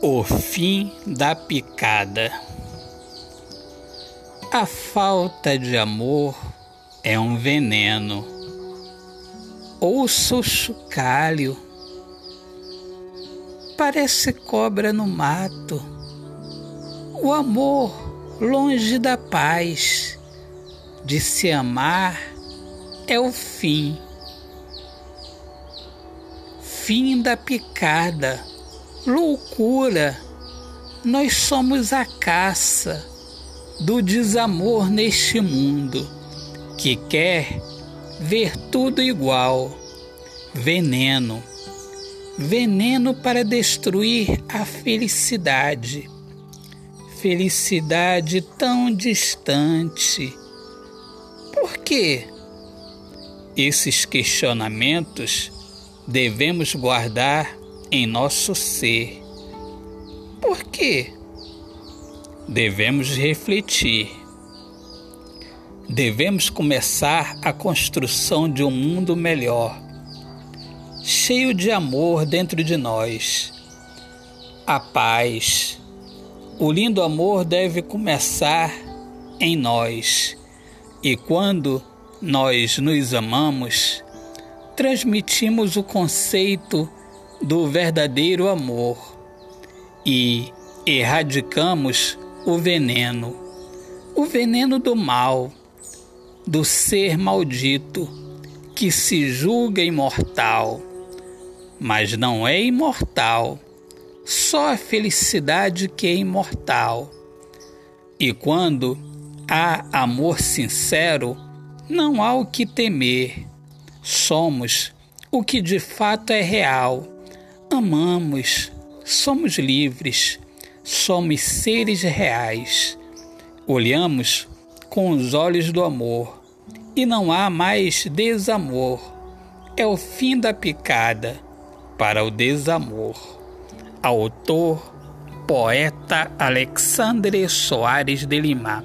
O fim da picada. A falta de amor é um veneno. Ouça o chocalho. Parece cobra no mato. O amor longe da paz. De se amar é o fim. Fim da picada loucura. Nós somos a caça do desamor neste mundo que quer ver tudo igual. Veneno. Veneno para destruir a felicidade. Felicidade tão distante. Por quê? Esses questionamentos devemos guardar em nosso ser. Por quê? Devemos refletir. Devemos começar a construção de um mundo melhor, cheio de amor dentro de nós. A paz. O lindo amor deve começar em nós. E quando nós nos amamos, transmitimos o conceito do verdadeiro amor e erradicamos o veneno, o veneno do mal, do ser maldito que se julga imortal, mas não é imortal, só a felicidade que é imortal. E quando há amor sincero, não há o que temer. Somos o que de fato é real amamos, somos livres, somos seres reais. Olhamos com os olhos do amor e não há mais desamor. É o fim da picada para o desamor. Autor, poeta Alexandre Soares de Lima.